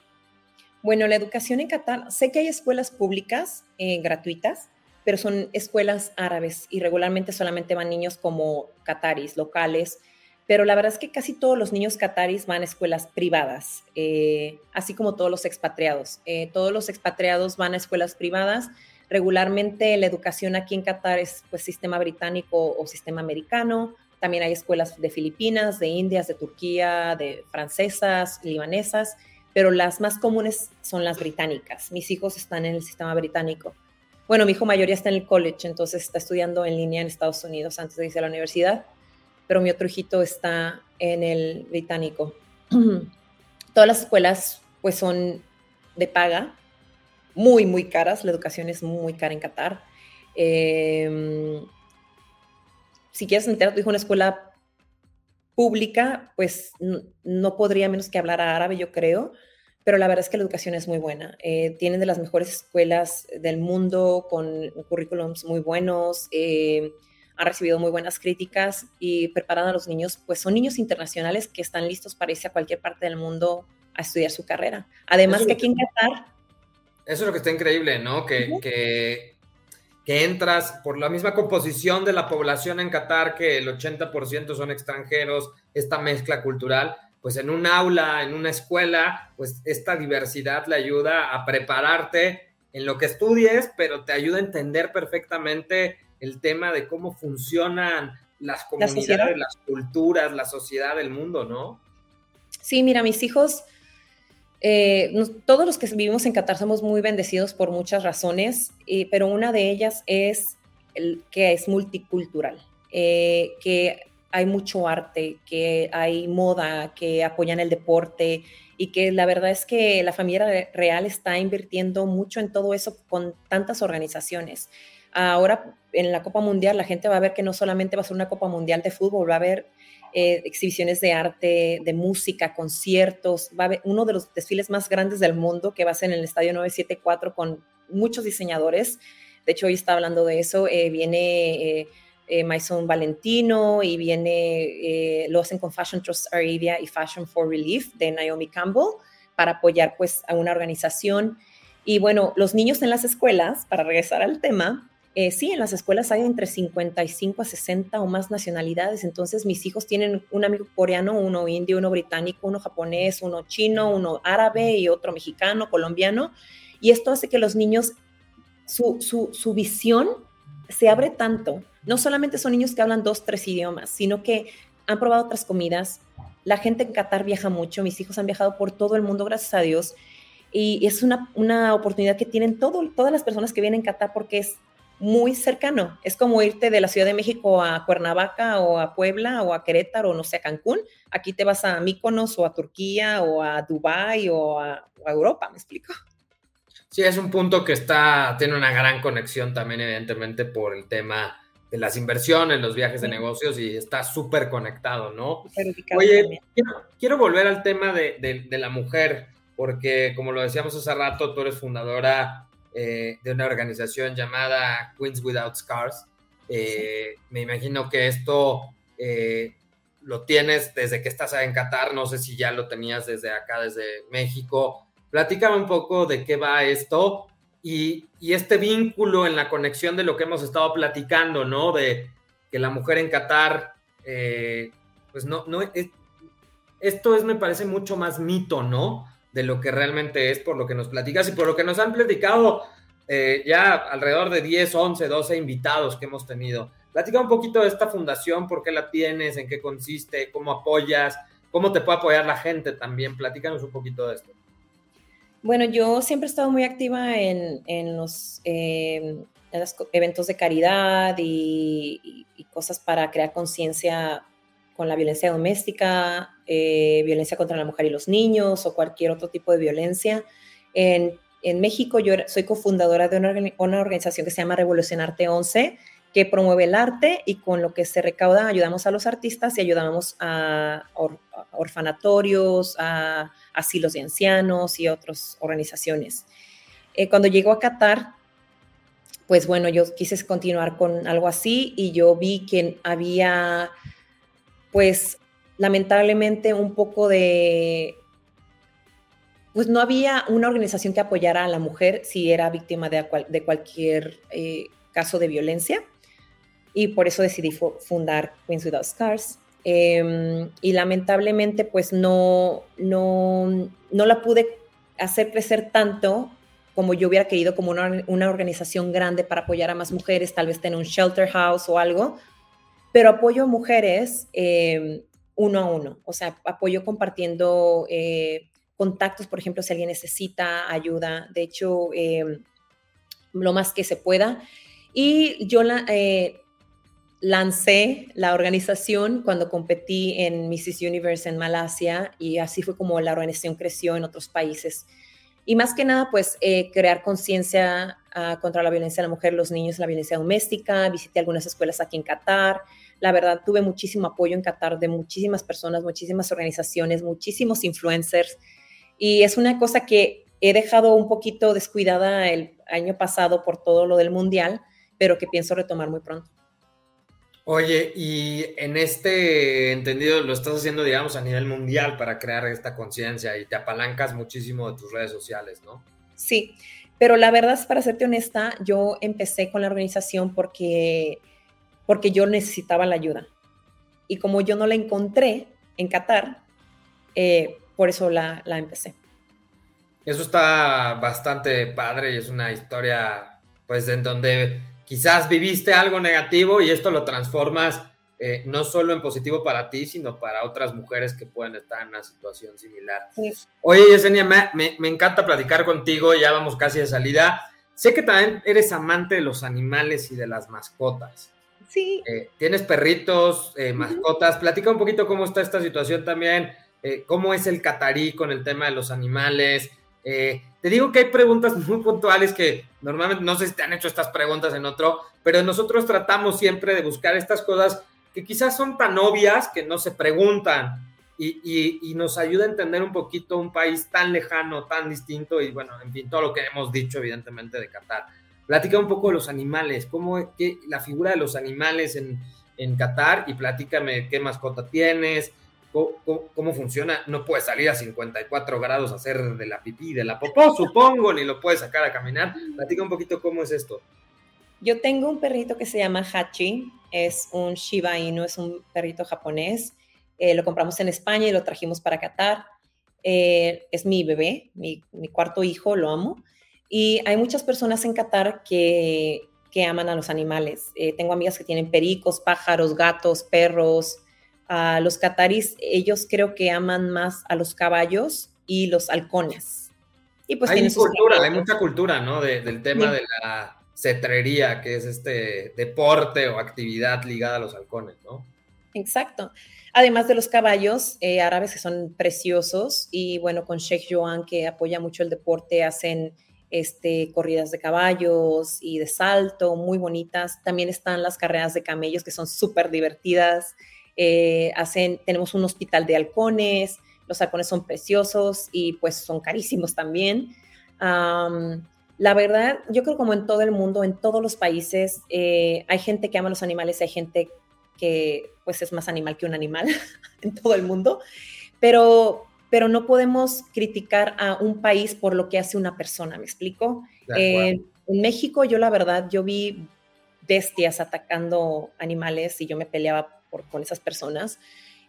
Speaker 3: Bueno, la educación en Qatar, sé que hay escuelas públicas eh, gratuitas, pero son escuelas árabes y regularmente solamente van niños como qataris, locales, pero la verdad es que casi todos los niños qataris van a escuelas privadas, eh, así como todos los expatriados. Eh, todos los expatriados van a escuelas privadas. Regularmente la educación aquí en Qatar es pues sistema británico o sistema americano. También hay escuelas de Filipinas, de Indias, de Turquía, de francesas, libanesas pero las más comunes son las británicas. Mis hijos están en el sistema británico. Bueno, mi hijo mayor ya está en el college, entonces está estudiando en línea en Estados Unidos antes de irse a la universidad, pero mi otro hijito está en el británico. Todas las escuelas pues son de paga, muy, muy caras, la educación es muy cara en Qatar. Em, si quieres meter a tu hijo en una escuela pública, pues no, podría menos que hablar árabe, yo creo, pero la verdad es que la educación es muy buena. Eh, tienen de las mejores escuelas del mundo con currículums muy buenos, eh, han recibido muy buenas críticas y preparan a los niños, pues son niños internacionales que están listos para irse a cualquier parte del mundo a estudiar su carrera. Además que aquí en Qatar...
Speaker 1: Eso es lo que está increíble, ¿no? Que, que, que entras por la misma composición de la población en Qatar, que el 80% son extranjeros, esta mezcla cultural, pues en un aula, en una escuela, pues esta diversidad le ayuda a prepararte en lo que estudies, pero te ayuda a entender perfectamente el tema de cómo funcionan las comunidades, las culturas, la sociedad del mundo, ¿no?
Speaker 3: Sí, mira, mis hijos, eh, todos los que vivimos en Qatar somos muy bendecidos por muchas razones, pero una de ellas es que es multicultural, eh, que hay mucho arte, que hay moda, que apoyan el deporte y que la verdad es que la familia real está invirtiendo mucho en todo eso con tantas organizaciones. Ahora en la Copa Mundial la gente va a ver que no solamente va a ser una Copa Mundial de fútbol, va a haber eh, exhibiciones de arte, de música, conciertos, va a haber uno de los desfiles más grandes del mundo que va a ser en el Estadio 974 con muchos diseñadores. De hecho, hoy está hablando de eso. Eh, viene... Eh, eh, Maison Valentino y viene, lo hacen con Fashion Trust Arabia y Fashion for Relief de Naomi Campbell para apoyar pues a una organización. Y bueno, los niños en las escuelas, para regresar al tema, eh, sí, en las escuelas hay entre 55 a 60 o más nacionalidades, entonces mis hijos tienen un amigo coreano, uno indio, uno británico, uno japonés, uno chino, uno árabe y otro mexicano, colombiano, y esto hace que los niños, su, su, su visión se abre tanto. No solamente son niños que hablan dos, tres idiomas, sino que han probado otras comidas. La gente en Qatar viaja mucho, mis hijos han viajado por todo el mundo, gracias a Dios, y es una, una oportunidad que tienen todo, todas las personas que vienen a Qatar porque es muy cercano. Es como irte de la Ciudad de México a Cuernavaca o a Puebla o a Querétaro o no sé, a Cancún. Aquí te vas a Míconos o a Turquía o a Dubái o a, Europa, ¿me explico?
Speaker 1: Sí, es un punto que está, tiene una gran conexión también, evidentemente, por el tema de las inversiones, los viajes de negocios y está súper conectado, ¿no? Oye, quiero, volver al tema de, de la mujer, porque como lo decíamos hace rato, tú eres fundadora eh, de una organización llamada Queens Without Scars. Eh, me imagino que esto eh, lo tienes desde que estás en Qatar, no sé si ya lo tenías desde acá, desde México. Platícame un poco de qué va esto y, este vínculo en la conexión de lo que hemos estado platicando, ¿no? De que la mujer en Qatar, pues no, no, esto es, me parece mucho más mito, ¿no? De lo que realmente es por lo que nos platicas y por lo que nos han platicado eh, ya alrededor de 10, 11, 12 invitados que hemos tenido. Platica un poquito de esta fundación, por qué la tienes, en qué consiste, cómo apoyas, cómo te puede apoyar la gente también. Platícanos un poquito de esto.
Speaker 3: Bueno, yo siempre he estado muy activa en, en los, eh, eventos de caridad y cosas para crear conciencia con la violencia doméstica, eh, violencia contra la mujer y los niños o cualquier otro tipo de violencia. En, México yo soy cofundadora de una, organización que se llama Revolucionarte 11, que promueve el arte y con lo que se recauda ayudamos a los artistas y ayudamos a, orfanatorios, a asilos de ancianos y otras organizaciones. Eh, cuando llego a Qatar, pues bueno, yo quise continuar con algo así y yo vi que había pues lamentablemente un poco de, pues no había una organización que apoyara a la mujer si era víctima de, de cualquier eh, caso de violencia. Y por eso decidí fundar Queens Without Scars. Em, y lamentablemente pues no, no, no la pude hacer crecer tanto como yo hubiera querido, como una, una, organización grande para apoyar a más mujeres, tal vez tener un shelter house o algo, pero apoyo a mujeres em, uno a uno, o sea, apoyo compartiendo eh, contactos, por ejemplo, si alguien necesita ayuda, de hecho, em, lo más que se pueda. Y yo la, eh, lancé la organización cuando competí en Mrs. Universe en Malasia y así fue como la organización creció en otros países. Y más que nada, pues eh, crear conciencia ah, contra la violencia de la mujer, los niños, la violencia doméstica. Visité algunas escuelas aquí en Qatar. La verdad, tuve muchísimo apoyo en Qatar de muchísimas personas, muchísimas organizaciones, muchísimos influencers. Y es una cosa que he dejado un poquito descuidada el año pasado por todo lo del mundial, pero que pienso retomar muy pronto.
Speaker 1: Oye, y en este entendido lo estás haciendo, digamos, a nivel mundial para crear esta conciencia y te apalancas muchísimo de tus redes sociales, ¿no?
Speaker 3: Sí, pero la verdad es, para serte honesta, yo empecé con la organización porque porque yo necesitaba la ayuda. Y como yo no la encontré en Qatar, eh, por eso la, la empecé.
Speaker 1: Eso está bastante padre y es una historia, pues, en donde quizás viviste algo negativo y esto lo transformas eh, no solo en positivo para ti, sino para otras mujeres que pueden estar en una situación similar. Oye, Yesenia, me, me, me, encanta platicar contigo, ya vamos casi de salida. Sé que también eres amante de los animales y de las mascotas.
Speaker 3: Sí.
Speaker 1: Eh, tienes perritos, eh, mascotas. Platica un poquito cómo está esta situación también. Eh, ¿Cómo es el catarí con el tema de los animales? Te digo que hay preguntas muy puntuales que normalmente no sé si te han hecho estas preguntas en otro, pero nosotros tratamos siempre de buscar estas cosas que quizás son tan obvias que no se preguntan y, y, nos ayuda a entender un poquito un país tan lejano, tan distinto y bueno, en fin, todo lo que hemos dicho evidentemente de Qatar. Platica un poco de los animales, cómo qué, la figura de los animales en, en Qatar y platícame qué mascota tienes, cómo, funciona. No puedes salir a 54 grados a hacer de la pipí, de la popó, supongo, ni lo puedes sacar a caminar. Platica un poquito cómo es esto.
Speaker 3: Yo tengo un perrito que se llama Hachi, es un Shiba Inu, es un perrito japonés. Eh, lo compramos en España y lo trajimos para Qatar. Eh, es mi bebé, mi, cuarto hijo, lo amo. Y hay muchas personas en Qatar que, que aman a los animales. Eh, tengo amigas que tienen pericos, pájaros, gatos, perros. A los qataris, ellos creo que aman más a los caballos y los halcones. Y
Speaker 1: pues hay cultura, hay mucha cultura, ¿no? del tema de la cetrería, que es este deporte o actividad ligada a los halcones, ¿no?
Speaker 3: Exacto. Además de los caballos eh, árabes que son preciosos y bueno, con Sheikh Joan que apoya mucho el deporte, hacen este, corridas de caballos y de salto muy bonitas. También están las carreras de camellos que son súper divertidas. Eh, hacen, tenemos un hospital de halcones, los halcones son preciosos y pues son carísimos también. La verdad, yo creo como en todo el mundo, en todos los países, eh, hay gente que ama los animales, hay gente que pues es más animal que un animal en todo el mundo, pero, pero no podemos criticar a un país por lo que hace una persona, ¿me explico? Eh, en México yo la verdad, yo vi bestias atacando animales y yo me peleaba con esas personas.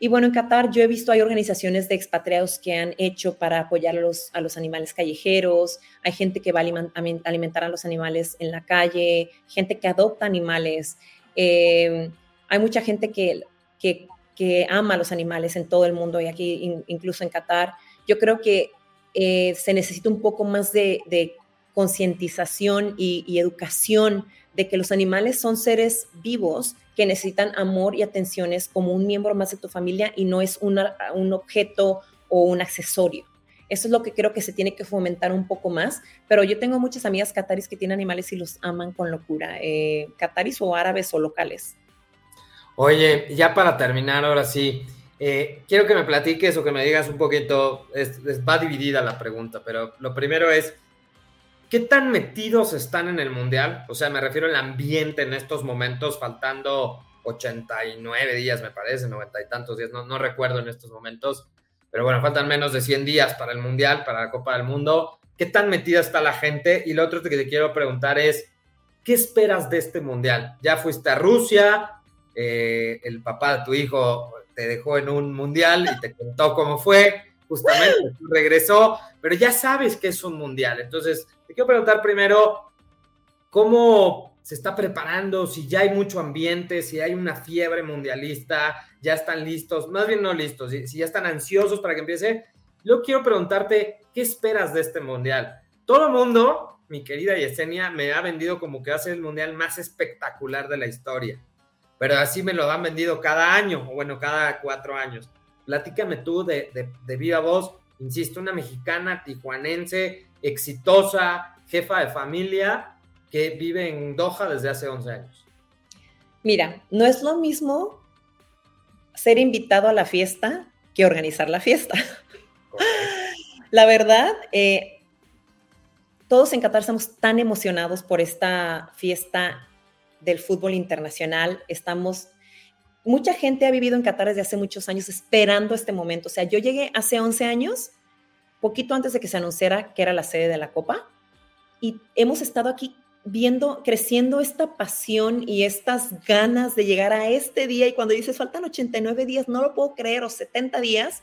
Speaker 3: Y bueno, en Qatar yo he visto, hay organizaciones de expatriados que han hecho para apoyar a los, a los animales callejeros, hay gente que va a alimentar a los animales en la calle, gente que adopta animales, em, hay mucha gente que, que, ama a los animales en todo el mundo y aquí incluso en Qatar. Yo creo que eh, se necesita un poco más de, concientización y, y educación de que los animales son seres vivos que necesitan amor y atenciones como un miembro más de tu familia y no es un objeto o un accesorio. Eso es lo que creo que se tiene que fomentar un poco más, pero yo tengo muchas amigas cataris que tienen animales y los aman con locura, eh, o árabes o locales.
Speaker 1: Oye, ya para terminar, ahora sí, eh, quiero que me platiques o que me digas un poquito, va dividida la pregunta, pero lo primero es, ¿Qué tan metidos están en el Mundial? O sea, me refiero al ambiente en estos momentos, faltando 89 días, me parece, 90 y tantos días, no, no recuerdo en estos momentos, pero bueno, faltan menos de 100 días para el Mundial, para la Copa del Mundo. ¿Qué tan metida está la gente? Y lo otro que te quiero preguntar es, ¿qué esperas de este Mundial? Ya fuiste a Rusia, eh, el papá de tu hijo te dejó en un Mundial y te contó cómo fue justamente, regresó, pero ya sabes que es un mundial. Entonces, te quiero preguntar primero, ¿cómo se está preparando? Si ya hay mucho ambiente, si hay una fiebre mundialista, ya están listos, más bien no listos, si, ya están ansiosos para que empiece. Yo quiero preguntarte, ¿qué esperas de este mundial? Todo el mundo, mi querida Yesenia, me ha vendido como que va a ser el mundial más espectacular de la historia. Pero así me lo han vendido cada año, o bueno, cada cuatro años. Platícame tú de, de, viva voz, insisto, una mexicana tijuanense, exitosa, jefa de familia, que vive en Doha desde hace 11 años.
Speaker 3: Mira, no es lo mismo ser invitado a la fiesta que organizar la fiesta. La verdad, eh, todos en Qatar estamos tan emocionados por esta fiesta del fútbol internacional. Estamos mucha gente ha vivido en Qatar desde hace muchos años esperando este momento. O sea, yo llegué hace 11 años, poquito antes de que se anunciara que era la sede de la Copa, y hemos estado aquí viendo, creciendo esta pasión y estas ganas de llegar a este día. Y cuando dices, faltan 89 días, no lo puedo creer, o 70 días.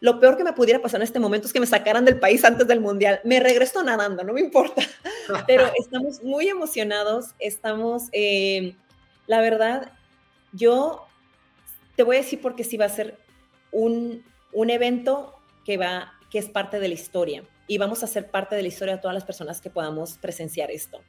Speaker 3: Lo peor que me pudiera pasar en este momento es que me sacaran del país antes del Mundial. Me regreso nadando, no me importa. Pero estamos muy emocionados, estamos, eh, la verdad, yo te voy a decir porque sí va a ser un, evento que, va, que es parte de la historia y vamos a ser parte de la historia de todas las personas que podamos presenciar esto.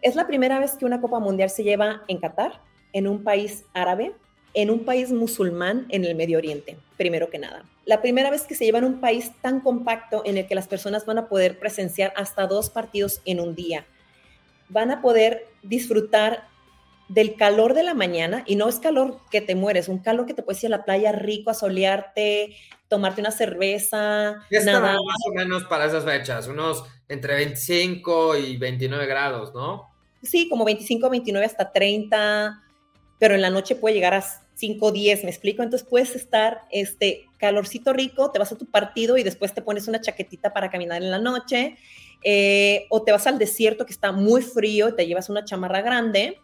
Speaker 3: Es la primera vez que una Copa Mundial se lleva en Qatar, en un país árabe, en un país musulmán en el Medio Oriente, primero que nada. La primera vez que se lleva en un país tan compacto en el que las personas van a poder presenciar hasta dos partidos en un día. Van a poder disfrutar del calor de la mañana, y no es calor que te mueres, un calor que te puedes ir a la playa rico a solearte, tomarte una cerveza.
Speaker 1: nada más o menos para esas fechas? Unos entre 25 y 29 grados, ¿no?
Speaker 3: Sí, como 25, 29 hasta 30, pero en la noche puede llegar a 5, 10, ¿me explico? Entonces puedes estar, este, calorcito rico, te vas a tu partido y después te pones una chaquetita para caminar en la noche Eh, o te vas al desierto que está muy frío, te llevas una chamarra grande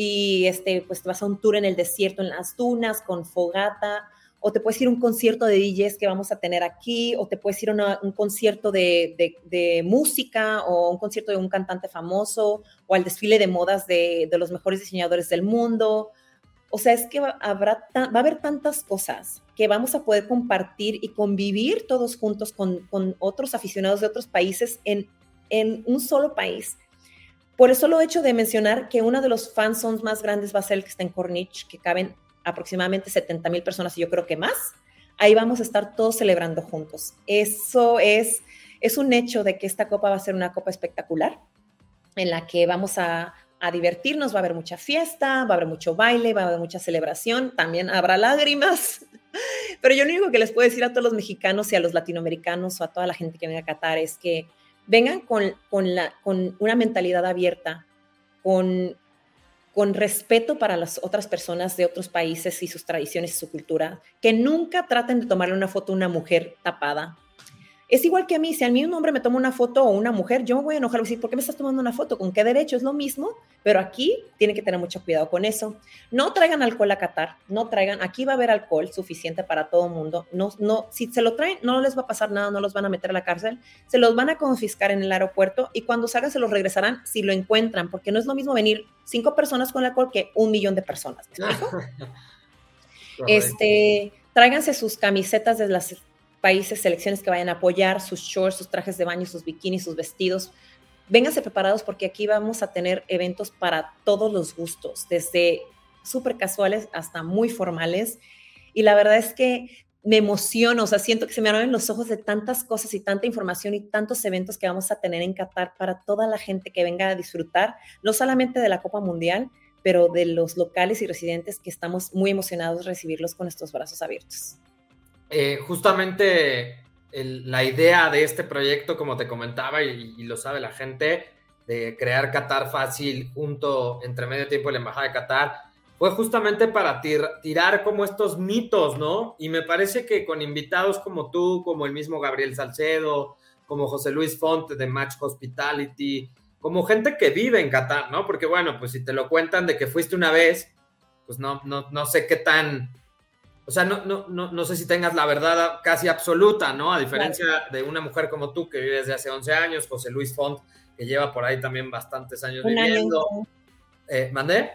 Speaker 3: y este, pues te vas a un tour en el desierto, en las dunas, con fogata, o te puedes ir a un concierto de DJs que vamos a tener aquí, o te puedes ir a un concierto de, de, música, o un concierto de un cantante famoso, o al desfile de modas de, de los mejores diseñadores del mundo. O sea, es que habrá va a haber tantas cosas que vamos a poder compartir y convivir todos juntos con, con otros aficionados de otros países en, en un solo país por eso lo he hecho de mencionar que uno de los fans más grandes va a ser el que está en Corniche, que caben aproximadamente 70 mil personas y yo creo que más. Ahí vamos a estar todos celebrando juntos. Eso es, es un hecho de que esta copa va a ser una copa espectacular, en la que vamos a, a divertirnos, va a haber mucha fiesta, va a haber mucho baile, va a haber mucha celebración, también habrá lágrimas. Pero yo lo único que les puedo decir a todos los mexicanos y a los latinoamericanos o a toda la gente que venga a Qatar es que vengan con, con, la, con una mentalidad abierta, con, con respeto para las otras personas de otros países y sus tradiciones y su cultura, que nunca traten de tomarle una foto a una mujer tapada, es igual que a mí, si a mí un hombre me toma una foto o una mujer, yo me voy a enojar y decir, ¿por qué me estás tomando una foto? ¿Con qué derecho? Es lo mismo, pero aquí tienen que tener mucho cuidado con eso. No traigan alcohol a Qatar, no traigan, aquí va a haber alcohol suficiente para todo el mundo. No, no, si se lo traen, no les va a pasar nada, no los van a meter a la cárcel, se los van a confiscar en el aeropuerto y cuando salgan se los regresarán si lo encuentran, porque no es lo mismo venir cinco personas con alcohol que un millón de personas. este, tráiganse sus camisetas de las países, selecciones que vayan a apoyar, sus shorts, sus trajes de baño, sus bikinis, sus vestidos. Vénganse preparados porque aquí vamos a tener eventos para todos los gustos, desde súper casuales hasta muy formales. Y la verdad es que me emociono, o sea, siento que se me abren los ojos de tantas cosas y tanta información y tantos eventos que vamos a tener en Qatar para toda la gente que venga a disfrutar, no solamente de la Copa Mundial, pero de los locales y residentes que estamos muy emocionados de recibirlos con estos brazos abiertos.
Speaker 1: Eh, justamente la idea de este proyecto, como te comentaba y, lo sabe la gente, de crear Qatar fácil junto entre medio tiempo y la Embajada de Qatar, fue justamente para tirar como estos mitos, ¿no? Y me parece que con invitados como tú, como el mismo Gabriel Salcedo, como José Luis Font de Match Hospitality, como gente que vive en Qatar, ¿no? Porque bueno, pues si te lo cuentan de que fuiste una vez, pues no, no, no sé qué tan o sea, no, no, no, no sé si tengas la verdad casi absoluta, ¿no? A diferencia de una mujer como tú que vive desde hace 11 años, José Luis Font, que lleva por ahí también bastantes años viviendo. Eh, ¿Mandé?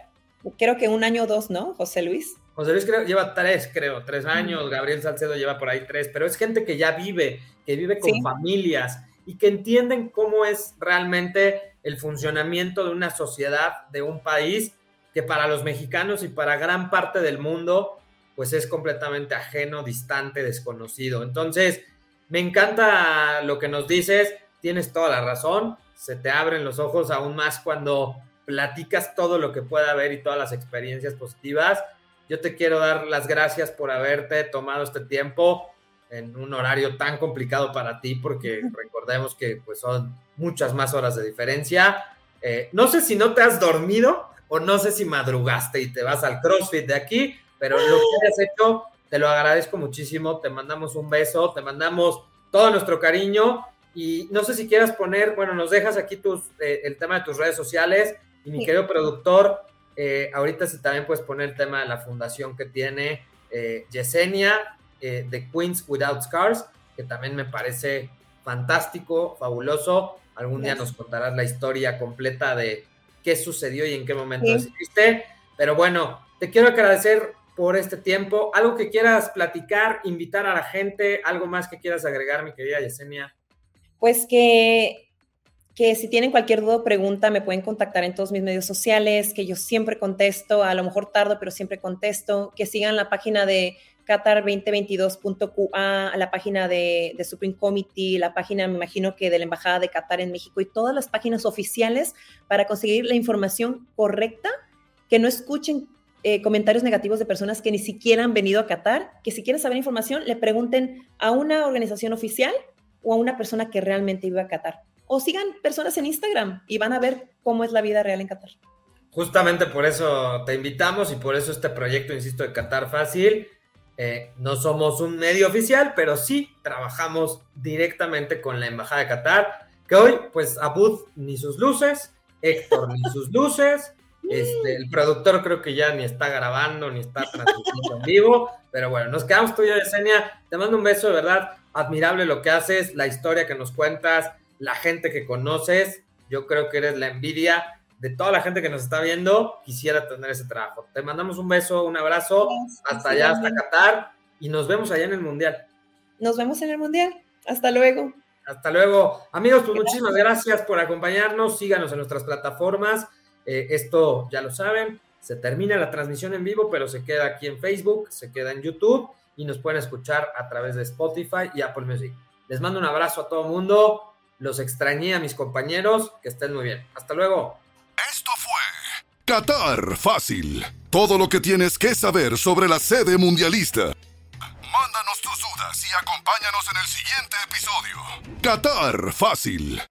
Speaker 3: Creo que un año o dos, ¿no? José Luis.
Speaker 1: José Luis creo, lleva tres, creo, tres años. Gabriel Salcedo lleva por ahí tres, pero es gente que ya vive, que vive con familias y que entienden cómo es realmente el funcionamiento de una sociedad, de un país que para los mexicanos y para gran parte del mundo pues es completamente ajeno, distante, desconocido. Entonces, me encanta lo que nos dices, tienes toda la razón, se te abren los ojos aún más cuando platicas todo lo que pueda haber y todas las experiencias positivas. Yo te quiero dar las gracias por haberte tomado este tiempo en un horario tan complicado para ti, porque recordemos que pues, son muchas más horas de diferencia. Eh, no sé si no te has dormido o no sé si madrugaste y te vas al CrossFit de aquí, pero lo que has hecho, te lo agradezco muchísimo, te mandamos un beso, te mandamos todo nuestro cariño. Y no sé si quieras poner, bueno, nos dejas aquí tus, eh, el tema de tus redes sociales. Y mi querido productor, eh, ahorita si también puedes poner el tema de la fundación que tiene eh, Yesenia de Queens Without Scars, que también me parece fantástico, fabuloso. Algún día nos contarás la historia completa de qué sucedió y en qué momento decidiste. Pero bueno, te quiero agradecer por este tiempo. ¿Algo que quieras platicar, invitar a la gente? ¿Algo más que quieras agregar, mi querida Yesenia?
Speaker 3: Pues que, que si tienen cualquier duda o pregunta, me pueden contactar en todos mis medios sociales, que yo siempre contesto, a lo mejor tardo, pero siempre contesto. Que sigan la página de qatar2022.qa, la página de, de Supreme Committee, la página, me imagino que de la Embajada de Qatar en México y todas las páginas oficiales para conseguir la información correcta, que no escuchen eh, comentarios negativos de personas que ni siquiera han venido a Qatar, que si quieren saber información, le pregunten a una organización oficial o a una persona que realmente vive a Qatar. O sigan personas en Instagram y van a ver cómo es la vida real en Qatar.
Speaker 1: Justamente por eso te invitamos y por eso este proyecto, insisto, de Qatar Fácil. Eh, no somos un medio oficial, pero sí trabajamos directamente con la Embajada de Qatar. que hoy, pues, Abud ni sus luces, Héctor ni sus luces, este, el productor creo que ya ni está grabando, ni está transmitiendo en vivo, pero bueno, nos quedamos tú y yo, Yesenia. Te mando un beso, de verdad, admirable lo que haces, la historia que nos cuentas, la gente que conoces. Yo creo que eres la envidia de toda la gente que nos está viendo. Quisiera tener ese trabajo. Te mandamos un beso, un abrazo, hasta allá, hasta Qatar, y nos vemos allá en el Mundial.
Speaker 3: Nos vemos en el Mundial. Hasta luego.
Speaker 1: Hasta luego. Amigos, pues muchísimas gracias por acompañarnos. Síganos en nuestras plataformas. Eh, esto ya lo saben. Se termina la transmisión en vivo, pero se queda aquí en Facebook, se queda en YouTube y nos pueden escuchar a través de Spotify y Apple Music. Les mando un abrazo a todo mundo. Los extrañé a mis compañeros. Que estén muy bien. Hasta luego.
Speaker 2: Esto fue Qatar Fácil. Todo lo que tienes que saber sobre la sede mundialista. Mándanos tus dudas y acompáñanos en el siguiente episodio. Qatar Fácil.